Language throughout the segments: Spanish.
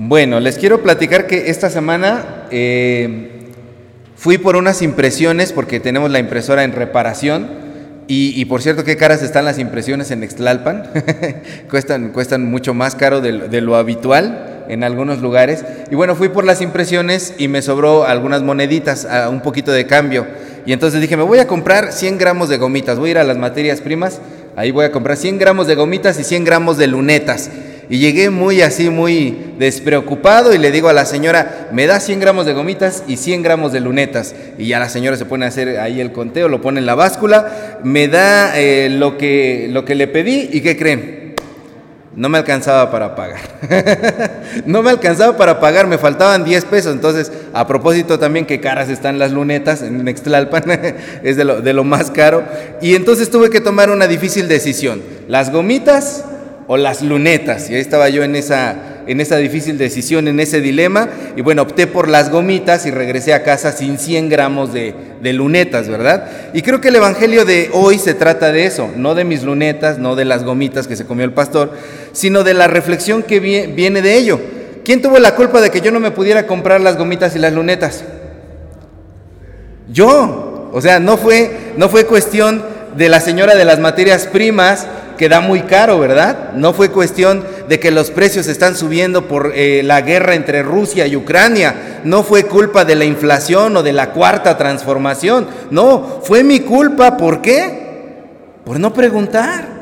Bueno, les quiero platicar que esta semana eh, fui por unas impresiones porque tenemos la impresora en reparación. Y, por cierto, qué caras están las impresiones en Extlalpan. cuestan, cuestan mucho más caro de, lo habitual en algunos lugares. Y bueno, fui por las impresiones y me sobró algunas moneditas, un poquito de cambio. Y entonces dije, me voy a comprar 100 gramos de gomitas. Voy a ir a las materias primas. Ahí voy a comprar 100 gramos de gomitas y 100 gramos de lunetas. Y llegué muy así, muy despreocupado y le digo a la señora, me da 100 gramos de gomitas y 100 gramos de lunetas. Y ya la señora se pone a hacer ahí el conteo, lo pone en la báscula, me da eh, lo, que, lo que le pedí y ¿qué creen? No me alcanzaba para pagar. no me alcanzaba para pagar, me faltaban 10 pesos. Entonces, a propósito también que caras están las lunetas en Nextlalpan, es de lo, de lo más caro. Y entonces tuve que tomar una difícil decisión. Las gomitas o las lunetas. Y ahí estaba yo en esa, en esa difícil decisión, en ese dilema. Y bueno, opté por las gomitas y regresé a casa sin 100 gramos de, lunetas, ¿verdad? Y creo que el Evangelio de hoy se trata de eso, no de mis lunetas, no de las gomitas que se comió el pastor, sino de la reflexión que viene de ello. ¿Quién tuvo la culpa de que yo no me pudiera comprar las gomitas y las lunetas? Yo. O sea, no fue, no fue cuestión de la señora de las materias primas que da muy caro, ¿verdad? No fue cuestión de que los precios están subiendo por eh, la guerra entre Rusia y Ucrania. No fue culpa de la inflación o de la cuarta transformación. No, fue mi culpa. ¿Por qué? Por no preguntar.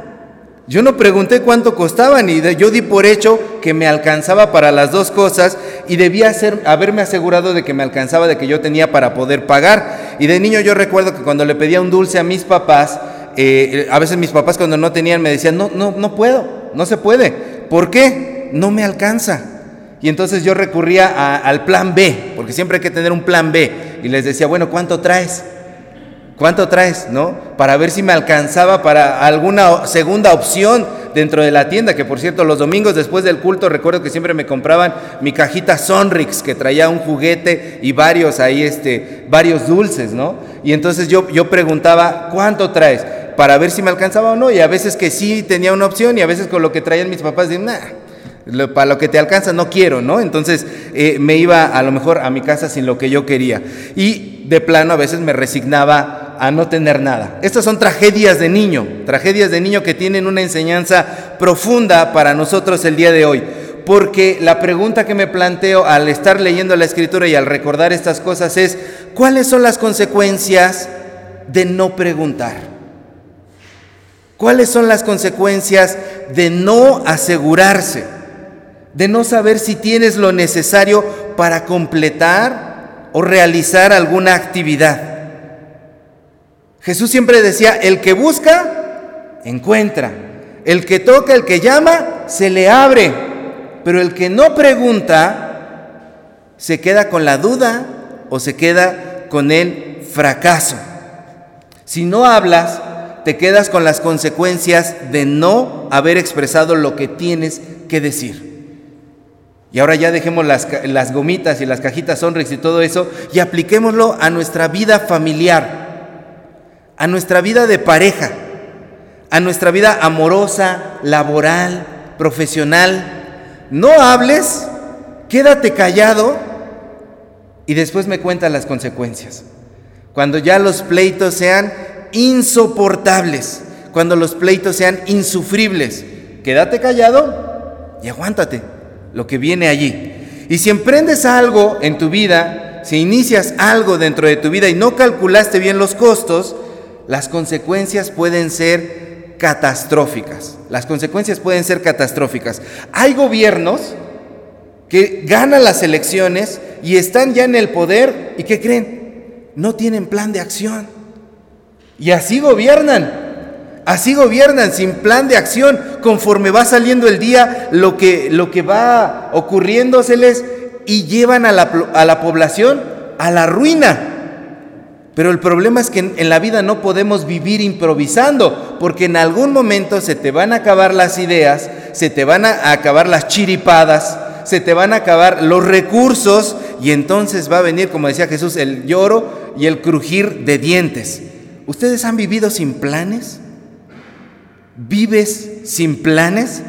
Yo no pregunté cuánto costaban y yo di por hecho que me alcanzaba para las dos cosas y debía haberme asegurado de que me alcanzaba, de que yo tenía para poder pagar. Y de niño yo recuerdo que cuando le pedía un dulce a mis papás, eh, a veces mis papás cuando no tenían me decían, no, no, no puedo, no se puede. ¿Por qué? No me alcanza. Y entonces yo recurría al plan B, porque siempre hay que tener un plan B. Y les decía, bueno, ¿cuánto traes? ¿Cuánto traes? ¿No? Para ver si me alcanzaba para alguna segunda opción dentro de la tienda, que por cierto, los domingos después del culto recuerdo que siempre me compraban mi cajita Sonrix, que traía un juguete y varios ahí, este, varios dulces, ¿no? Y entonces yo, yo preguntaba, ¿cuánto traes? Para ver si me alcanzaba o no, y a veces que sí tenía una opción, y a veces con lo que traían mis papás, de nah, para lo que te alcanza no quiero, ¿no? Entonces eh, me iba a lo mejor a mi casa sin lo que yo quería. Y de plano a veces me resignaba a no tener nada. Estas son tragedias de niño, tragedias de niño que tienen una enseñanza profunda para nosotros el día de hoy. Porque la pregunta que me planteo al estar leyendo la escritura y al recordar estas cosas es, ¿cuáles son las consecuencias de no preguntar? ¿Cuáles son las consecuencias de no asegurarse? De no saber si tienes lo necesario para completar o realizar alguna actividad. Jesús siempre decía, el que busca, encuentra. El que toca, el que llama, se le abre. Pero el que no pregunta, se queda con la duda o se queda con el fracaso. Si no hablas, te quedas con las consecuencias de no haber expresado lo que tienes que decir. Y ahora ya dejemos las, las gomitas y las cajitas Sonrix y todo eso y apliquémoslo a nuestra vida familiar, a nuestra vida de pareja, a nuestra vida amorosa, laboral, profesional. No hables, quédate callado y después me cuentas las consecuencias. Cuando ya los pleitos sean insoportables, cuando los pleitos sean insufribles. Quédate callado y aguántate lo que viene allí. Y si emprendes algo en tu vida, si inicias algo dentro de tu vida y no calculaste bien los costos, las consecuencias pueden ser catastróficas. Las consecuencias pueden ser catastróficas. Hay gobiernos que ganan las elecciones y están ya en el poder y ¿qué creen? No tienen plan de acción. Y así gobiernan. Así gobiernan sin plan de acción, conforme va saliendo el día, lo que, lo que va ocurriéndoseles y llevan a la, a la población a la ruina. Pero el problema es que en, en, la vida no podemos vivir improvisando, porque en algún momento se te van a acabar las ideas, se te van a acabar las chiripadas, se te van a acabar los recursos y entonces va a venir, como decía Jesús, el lloro y el crujir de dientes. ¿Ustedes han vivido sin planes? ¿Vives sin planes?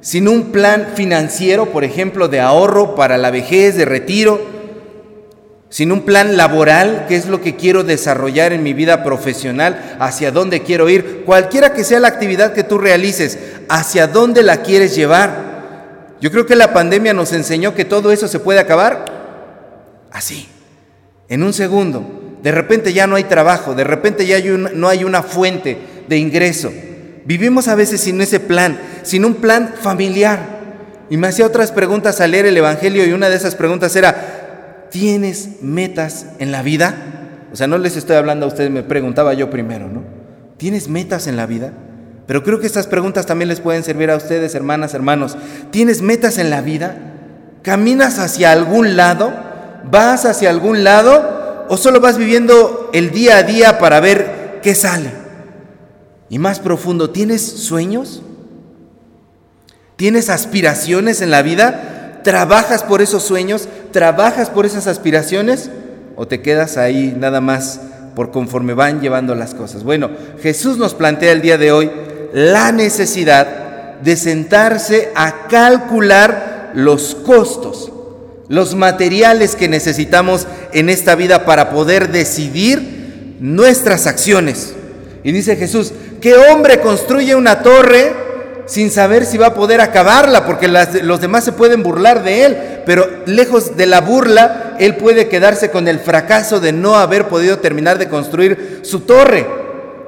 sin un plan financiero, por ejemplo, de ahorro para la vejez, de retiro, sin un plan laboral, qué es lo que quiero desarrollar en mi vida profesional, hacia dónde quiero ir, cualquiera que sea la actividad que tú realices, hacia dónde la quieres llevar. Yo creo que la pandemia nos enseñó que todo eso se puede acabar así, en un segundo. De repente ya no hay trabajo, de repente ya no hay una fuente de ingreso. Vivimos a veces sin ese plan, sin un plan familiar. Y me hacía otras preguntas al leer el Evangelio y una de esas preguntas era, ¿tienes metas en la vida? O sea, no les estoy hablando a ustedes, me preguntaba yo primero, ¿no? ¿Tienes metas en la vida? Pero creo que estas preguntas también les pueden servir a ustedes, hermanas, hermanos. ¿Tienes metas en la vida? ¿Caminas hacia algún lado? ¿Vas hacia algún lado? ¿O solo vas viviendo el día a día para ver qué sale? Y más profundo, ¿tienes sueños? ¿Tienes aspiraciones en la vida? ¿Trabajas por esos sueños? ¿Trabajas por esas aspiraciones? ¿O te quedas ahí nada más por conforme van llevando las cosas? Bueno, Jesús nos plantea el día de hoy la necesidad de sentarse a calcular los costos, los materiales que necesitamos en esta vida para poder decidir nuestras acciones. Y dice Jesús, ¿Qué hombre construye una torre sin saber si va a poder acabarla? Porque los demás se pueden burlar de él, pero lejos de la burla, él puede quedarse con el fracaso de no haber podido terminar de construir su torre.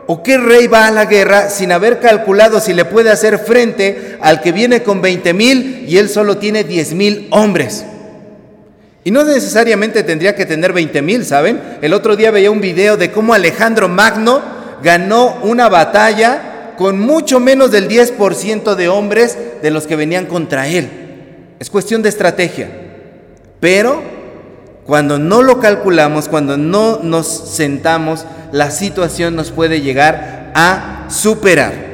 ¿O qué rey va a la guerra sin haber calculado si le puede hacer frente al que viene con 20 mil y él solo tiene 10 mil hombres? Y no necesariamente tendría que tener 20 mil, ¿saben? El otro día veía un video de cómo Alejandro Magno ganó una batalla con mucho menos del 10% de hombres de los que venían contra él. Es cuestión de estrategia. Pero cuando no lo calculamos, cuando no nos sentamos, la situación nos puede llegar a superar.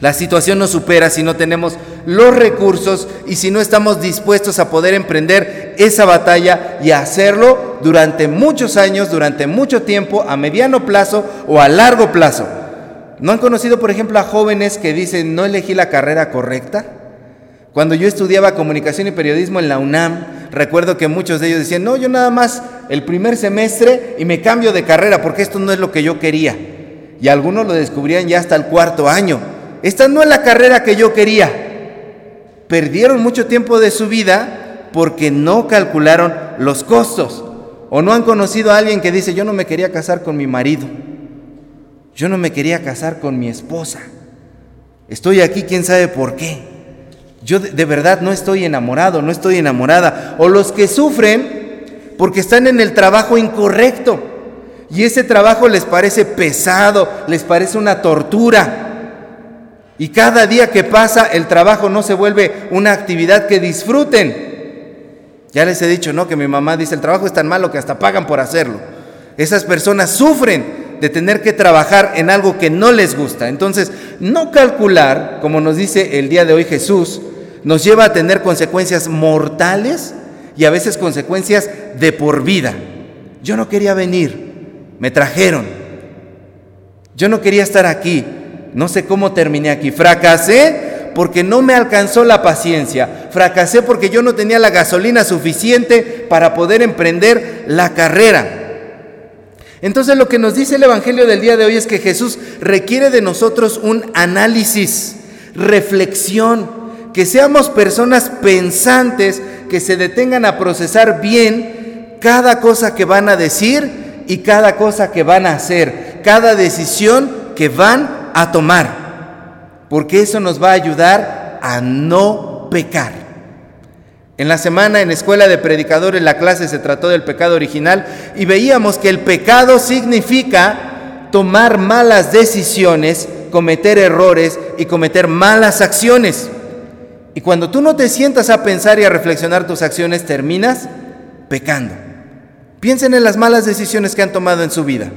La situación nos supera si no tenemos los recursos y si no estamos dispuestos a poder emprender esa batalla y hacerlo durante muchos años, durante mucho tiempo, a mediano plazo o a largo plazo. ¿No han conocido, por ejemplo, a jóvenes que dicen, no elegí la carrera correcta? Cuando yo estudiaba comunicación y periodismo en la UNAM, recuerdo que muchos de ellos decían, no, yo nada más el primer semestre y me cambio de carrera porque esto no es lo que yo quería. Y algunos lo descubrían ya hasta el cuarto año esta no es la carrera que yo quería. Perdieron mucho tiempo de su vida porque no calcularon los costos. O no han conocido a alguien que dice, yo no me quería casar con mi marido. Yo no me quería casar con mi esposa. Estoy aquí, quién sabe por qué. Yo de, verdad no estoy enamorado, no estoy enamorada. O los que sufren porque están en el trabajo incorrecto. Y ese trabajo les parece pesado, les parece una tortura. Y cada día que pasa el trabajo no se vuelve una actividad que disfruten. Ya les he dicho, ¿no? Que mi mamá dice, el trabajo es tan malo que hasta pagan por hacerlo. Esas personas sufren de tener que trabajar en algo que no les gusta. Entonces, no calcular, como nos dice el día de hoy Jesús, nos lleva a tener consecuencias mortales y a veces consecuencias de por vida. Yo no quería venir, me trajeron. Yo no quería estar aquí, no sé cómo terminé aquí. Fracasé porque no me alcanzó la paciencia. Fracasé porque yo no tenía la gasolina suficiente para poder emprender la carrera. Entonces lo que nos dice el Evangelio del día de hoy es que Jesús requiere de nosotros un análisis, reflexión, que seamos personas pensantes, que se detengan a procesar bien cada cosa que van a decir y cada cosa que van a hacer, cada decisión que van a tomar, porque eso nos va a ayudar a no pecar. En la semana en Escuela de Predicadores la clase se trató del pecado original y veíamos que el pecado significa tomar malas decisiones, cometer errores y cometer malas acciones. Y cuando tú no te sientas a pensar y a reflexionar tus acciones, terminas pecando. Piensen en las malas decisiones que han tomado en su vida.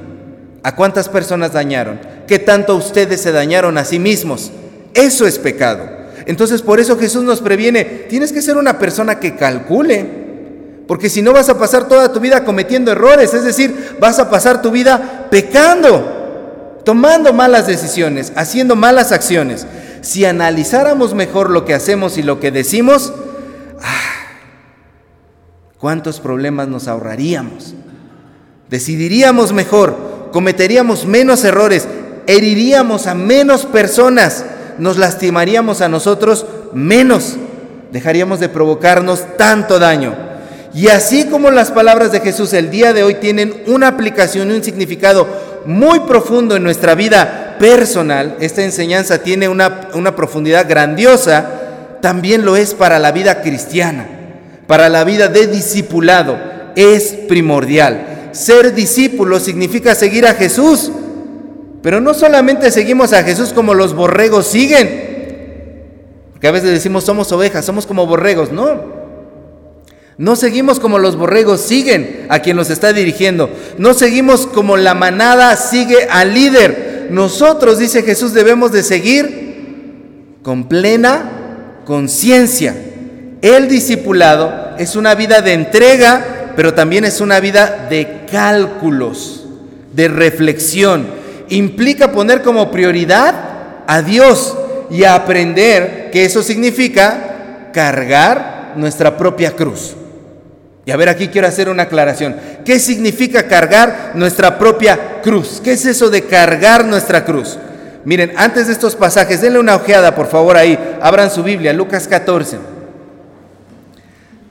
¿A cuántas personas dañaron? ¿Qué tanto ustedes se dañaron a sí mismos? Eso es pecado. Entonces por eso Jesús nos previene, tienes que ser una persona que calcule, porque si no vas a pasar toda tu vida cometiendo errores, es decir, vas a pasar tu vida pecando, tomando malas decisiones, haciendo malas acciones. Si analizáramos mejor lo que hacemos y lo que decimos, ah, ¿cuántos problemas nos ahorraríamos? Decidiríamos mejor, cometeríamos menos errores, heriríamos a menos personas, nos lastimaríamos a nosotros menos, dejaríamos de provocarnos tanto daño. Y así como las palabras de Jesús el día de hoy tienen una aplicación y un significado muy profundo en nuestra vida personal, esta enseñanza tiene una, una profundidad grandiosa, también lo es para la vida cristiana, para la vida de discipulado, es primordial. Ser discípulo significa seguir a Jesús, pero no solamente seguimos a Jesús como los borregos siguen, porque a veces decimos somos ovejas, somos como borregos, no. No seguimos como los borregos siguen a quien nos está dirigiendo. No seguimos como la manada sigue al líder. Nosotros, dice Jesús, debemos de seguir con plena conciencia. El discipulado es una vida de entrega, pero también es una vida de cálculos, de reflexión. Implica poner como prioridad a Dios y aprender que eso significa cargar nuestra propia cruz. Y a ver, aquí quiero hacer una aclaración. ¿Qué significa cargar nuestra propia cruz? ¿Qué es eso de cargar nuestra cruz? Miren, antes de estos pasajes, denle una ojeada, por favor, ahí. Abran su Biblia, Lucas 14.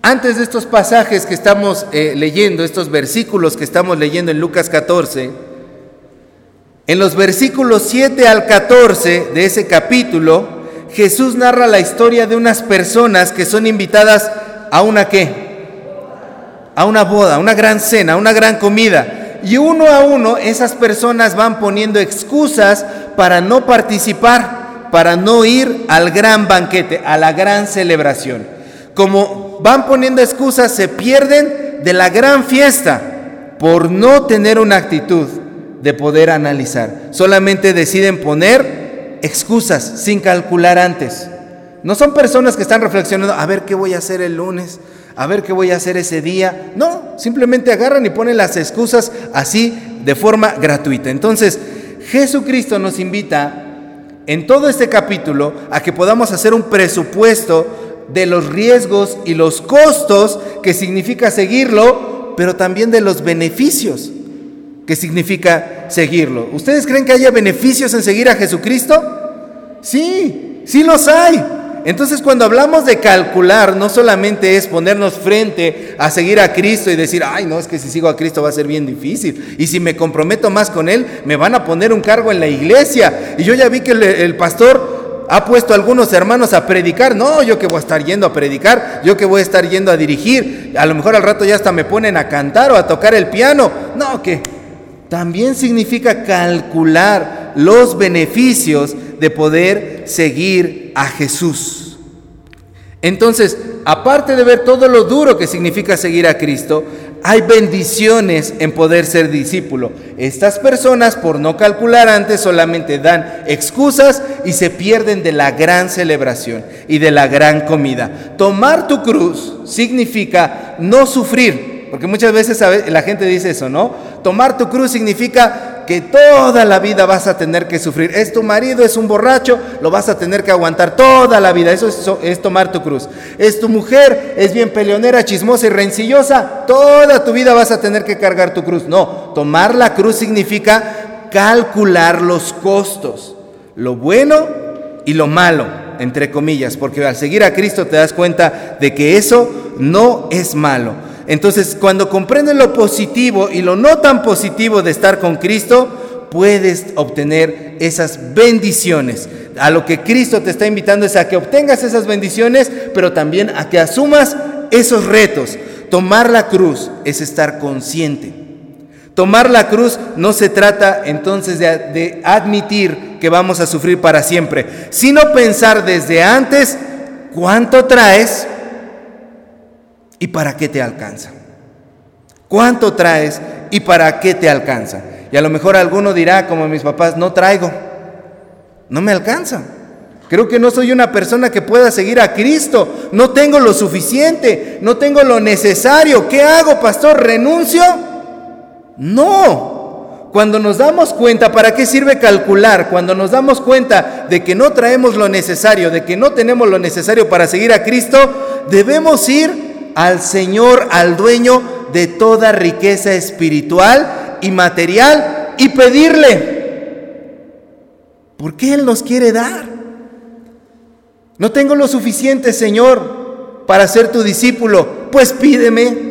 Antes de estos pasajes que estamos eh, leyendo, estos versículos que estamos leyendo en Lucas 14, en los versículos 7 al 14 de ese capítulo, Jesús narra la historia de unas personas que son invitadas a una qué? a una boda, una gran cena, una gran comida. Y uno a uno esas personas van poniendo excusas para no participar, para no ir al gran banquete, a la gran celebración. Como van poniendo excusas, se pierden de la gran fiesta por no tener una actitud de poder analizar. Solamente deciden poner excusas sin calcular antes. No son personas que están reflexionando, a ver qué voy a hacer el lunes, a ver qué voy a hacer ese día. No, simplemente agarran y ponen las excusas así de forma gratuita. Entonces, Jesucristo nos invita en todo este capítulo a que podamos hacer un presupuesto de los riesgos y los costos que significa seguirlo, pero también de los beneficios que significa seguirlo. ¿Ustedes creen que haya beneficios en seguir a Jesucristo? Sí, sí los hay. Entonces cuando hablamos de calcular, no solamente es ponernos frente a seguir a Cristo y decir, ay, no, es que si sigo a Cristo va a ser bien difícil. Y si me comprometo más con Él, me van a poner un cargo en la iglesia. Y yo ya vi que el, pastor ha puesto a algunos hermanos a predicar. No, yo que voy a estar yendo a predicar, yo que voy a estar yendo a dirigir. A lo mejor al rato ya hasta me ponen a cantar o a tocar el piano. No, que también significa calcular los beneficios de poder seguir a Jesús. Entonces, aparte de ver todo lo duro que significa seguir a Cristo, hay bendiciones en poder ser discípulo. Estas personas, por no calcular antes, solamente dan excusas y se pierden de la gran celebración y de la gran comida. Tomar tu cruz significa no sufrir, porque muchas veces la gente dice eso, ¿no? Tomar tu cruz significa que toda la vida vas a tener que sufrir. Es tu marido, es un borracho, lo vas a tener que aguantar toda la vida. Eso es, tomar tu cruz. Es tu mujer, es bien peleonera, chismosa y rencillosa. Toda tu vida vas a tener que cargar tu cruz. No, tomar la cruz significa calcular los costos. Lo bueno y lo malo, entre comillas. Porque al seguir a Cristo te das cuenta de que eso no es malo. Entonces, cuando comprendes lo positivo y lo no tan positivo de estar con Cristo, puedes obtener esas bendiciones. A lo que Cristo te está invitando es a que obtengas esas bendiciones, pero también a que asumas esos retos. Tomar la cruz es estar consciente. Tomar la cruz no se trata entonces de, de, admitir que vamos a sufrir para siempre, sino pensar desde antes cuánto traes ¿Y para qué te alcanza? ¿Cuánto traes y para qué te alcanza? Y a lo mejor alguno dirá, como mis papás, no traigo, no me alcanza. Creo que no soy una persona que pueda seguir a Cristo. No tengo lo suficiente, no tengo lo necesario. ¿Qué hago, pastor? ¿Renuncio? No. Cuando nos damos cuenta, ¿para qué sirve calcular? Cuando nos damos cuenta de que no traemos lo necesario, de que no tenemos lo necesario para seguir a Cristo, debemos ir al Señor, al dueño de toda riqueza espiritual y material y pedirle. Porque Él nos quiere dar. No tengo lo suficiente, Señor, para ser tu discípulo. Pues pídeme.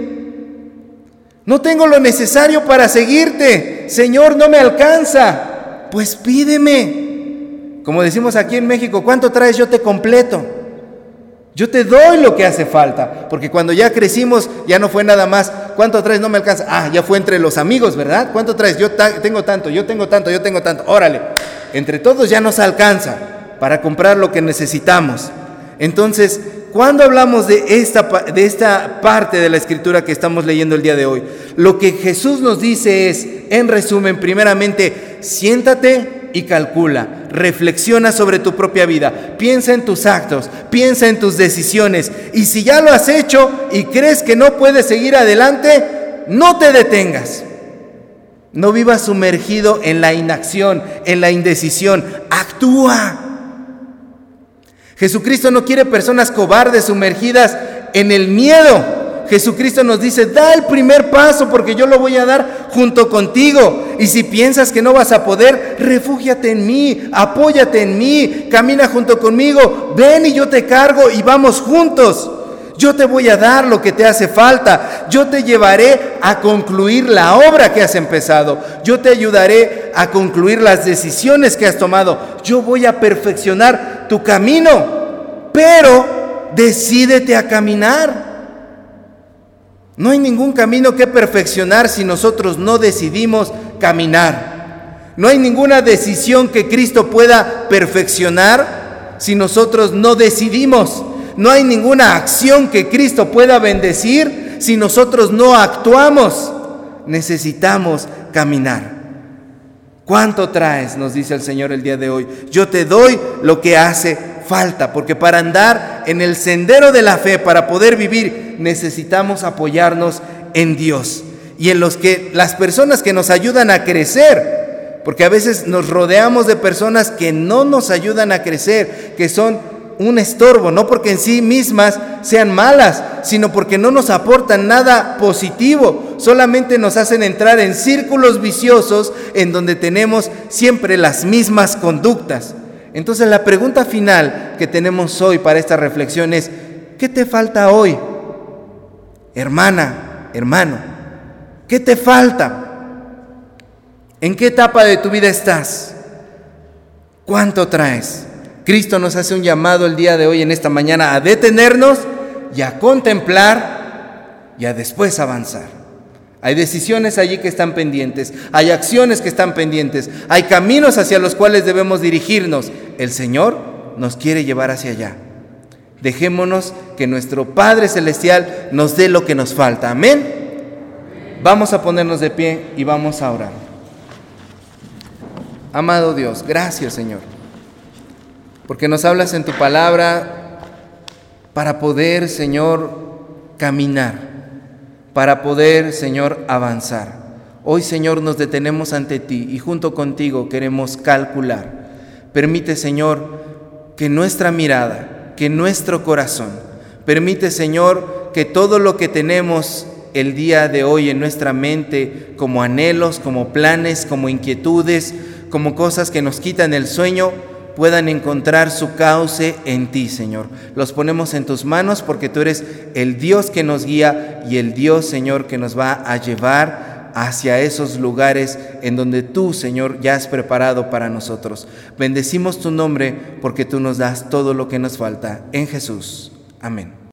No tengo lo necesario para seguirte. Señor, no me alcanza. Pues pídeme. Como decimos aquí en México, ¿cuánto traes? Yo te completo. Yo te doy lo que hace falta. Porque cuando ya crecimos, ya no fue nada más. ¿Cuánto traes? No me alcanza. Ah, ya fue entre los amigos, ¿verdad? ¿Cuánto traes? Yo tengo tanto, yo tengo tanto, yo tengo tanto. Órale. Entre todos ya nos alcanza para comprar lo que necesitamos. Entonces, cuando hablamos de esta, de esta parte de la escritura que estamos leyendo el día de hoy, lo que Jesús nos dice es, en resumen, primeramente, siéntate y calcula, reflexiona sobre tu propia vida, piensa en tus actos, piensa en tus decisiones y si ya lo has hecho y crees que no puedes seguir adelante, no te detengas. No vivas sumergido en la inacción, en la indecisión, actúa. Jesucristo no quiere personas cobardes sumergidas en el miedo. Jesucristo nos dice, da el primer paso porque yo lo voy a dar junto contigo. Y si piensas que no vas a poder, refúgiate en mí, apóyate en mí, camina junto conmigo, ven y yo te cargo y vamos juntos. Yo te voy a dar lo que te hace falta. Yo te llevaré a concluir la obra que has empezado. Yo te ayudaré a concluir las decisiones que has tomado. Yo voy a perfeccionar tu camino. Pero decídete a caminar. No hay ningún camino que perfeccionar si nosotros no decidimos caminar. No hay ninguna decisión que Cristo pueda perfeccionar si nosotros no decidimos. No hay ninguna acción que Cristo pueda bendecir si nosotros no actuamos. Necesitamos caminar. ¿Cuánto traes? Nos dice el Señor el día de hoy. Yo te doy lo que hace falta, porque para andar en el sendero de la fe, para poder vivir, necesitamos apoyarnos en Dios y en los que las personas que nos ayudan a crecer, porque a veces nos rodeamos de personas que no nos ayudan a crecer, que son un estorbo, no porque en sí mismas sean malas, sino porque no nos aportan nada positivo, solamente nos hacen entrar en círculos viciosos en donde tenemos siempre las mismas conductas. Entonces la pregunta final que tenemos hoy para esta reflexión es, ¿qué te falta hoy? Hermana, hermano, ¿qué te falta? ¿En qué etapa de tu vida estás? ¿Cuánto traes? Cristo nos hace un llamado el día de hoy, en esta mañana, a detenernos y a contemplar y a después avanzar. Hay decisiones allí que están pendientes, hay acciones que están pendientes, hay caminos hacia los cuales debemos dirigirnos. El Señor nos quiere llevar hacia allá. Dejémonos que nuestro Padre Celestial nos dé lo que nos falta. Amén. Vamos a ponernos de pie y vamos a orar. Amado Dios, gracias Señor porque nos hablas en tu palabra para poder, Señor, caminar, para poder, Señor, avanzar. Hoy, Señor, nos detenemos ante ti y junto contigo queremos calcular. Permite, Señor, que nuestra mirada, que nuestro corazón, permite, Señor, que todo lo que tenemos el día de hoy en nuestra mente, como anhelos, como planes, como inquietudes, como cosas que nos quitan el sueño, puedan encontrar su cauce en ti, Señor. Los ponemos en tus manos porque tú eres el Dios que nos guía y el Dios, Señor, que nos va a llevar hacia esos lugares en donde tú, Señor, ya has preparado para nosotros. Bendecimos tu nombre porque tú nos das todo lo que nos falta. En Jesús. Amén.